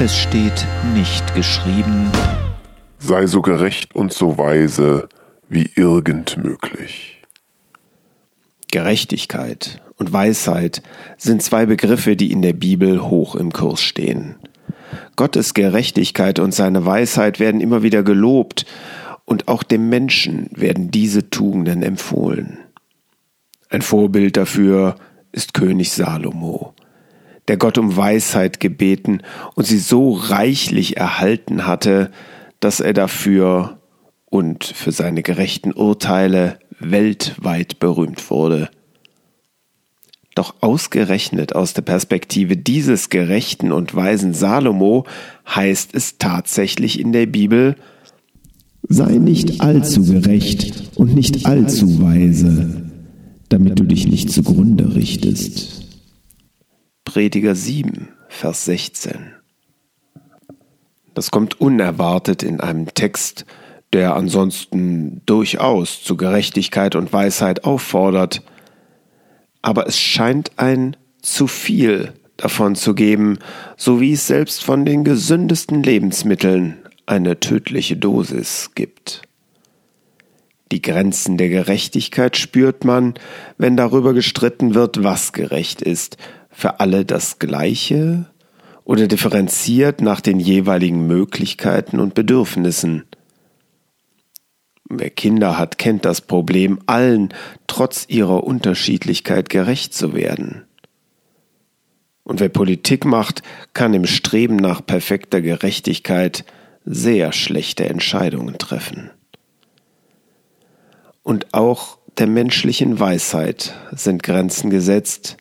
Es steht nicht geschrieben. Sei so gerecht und so weise wie irgend möglich. Gerechtigkeit und Weisheit sind zwei Begriffe, die in der Bibel hoch im Kurs stehen. Gottes Gerechtigkeit und seine Weisheit werden immer wieder gelobt, und auch dem Menschen werden diese Tugenden empfohlen. Ein Vorbild dafür ist König Salomo, der Gott um Weisheit gebeten und sie so reichlich erhalten hatte, dass er dafür und für seine gerechten Urteile weltweit berühmt wurde. Doch ausgerechnet aus der Perspektive dieses gerechten und weisen Salomo heißt es tatsächlich in der Bibel, Sei nicht allzu gerecht und nicht allzu weise, damit du dich nicht zugrunde richtest. Prediger 7, Vers 16. Das kommt unerwartet in einem Text, der ansonsten durchaus zu Gerechtigkeit und Weisheit auffordert, aber es scheint ein zu viel davon zu geben, so wie es selbst von den gesündesten Lebensmitteln eine tödliche Dosis gibt. Die Grenzen der Gerechtigkeit spürt man, wenn darüber gestritten wird, was gerecht ist, für alle das Gleiche oder differenziert nach den jeweiligen Möglichkeiten und Bedürfnissen. Wer Kinder hat, kennt das Problem, allen trotz ihrer Unterschiedlichkeit gerecht zu werden. Und wer Politik macht, kann im Streben nach perfekter Gerechtigkeit sehr schlechte Entscheidungen treffen. Und auch der menschlichen Weisheit sind Grenzen gesetzt.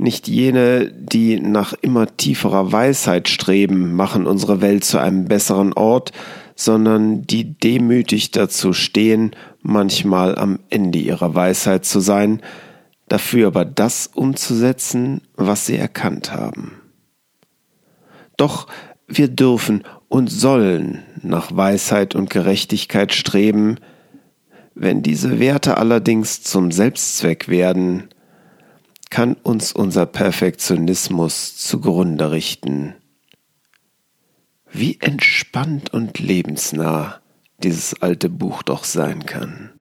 Nicht jene, die nach immer tieferer Weisheit streben, machen unsere Welt zu einem besseren Ort, sondern die demütig dazu stehen, manchmal am Ende ihrer Weisheit zu sein, dafür aber das umzusetzen, was sie erkannt haben. Doch wir dürfen und sollen nach Weisheit und Gerechtigkeit streben, wenn diese Werte allerdings zum Selbstzweck werden, kann uns unser Perfektionismus zugrunde richten. Wie entspannt und lebensnah dieses alte Buch doch sein kann.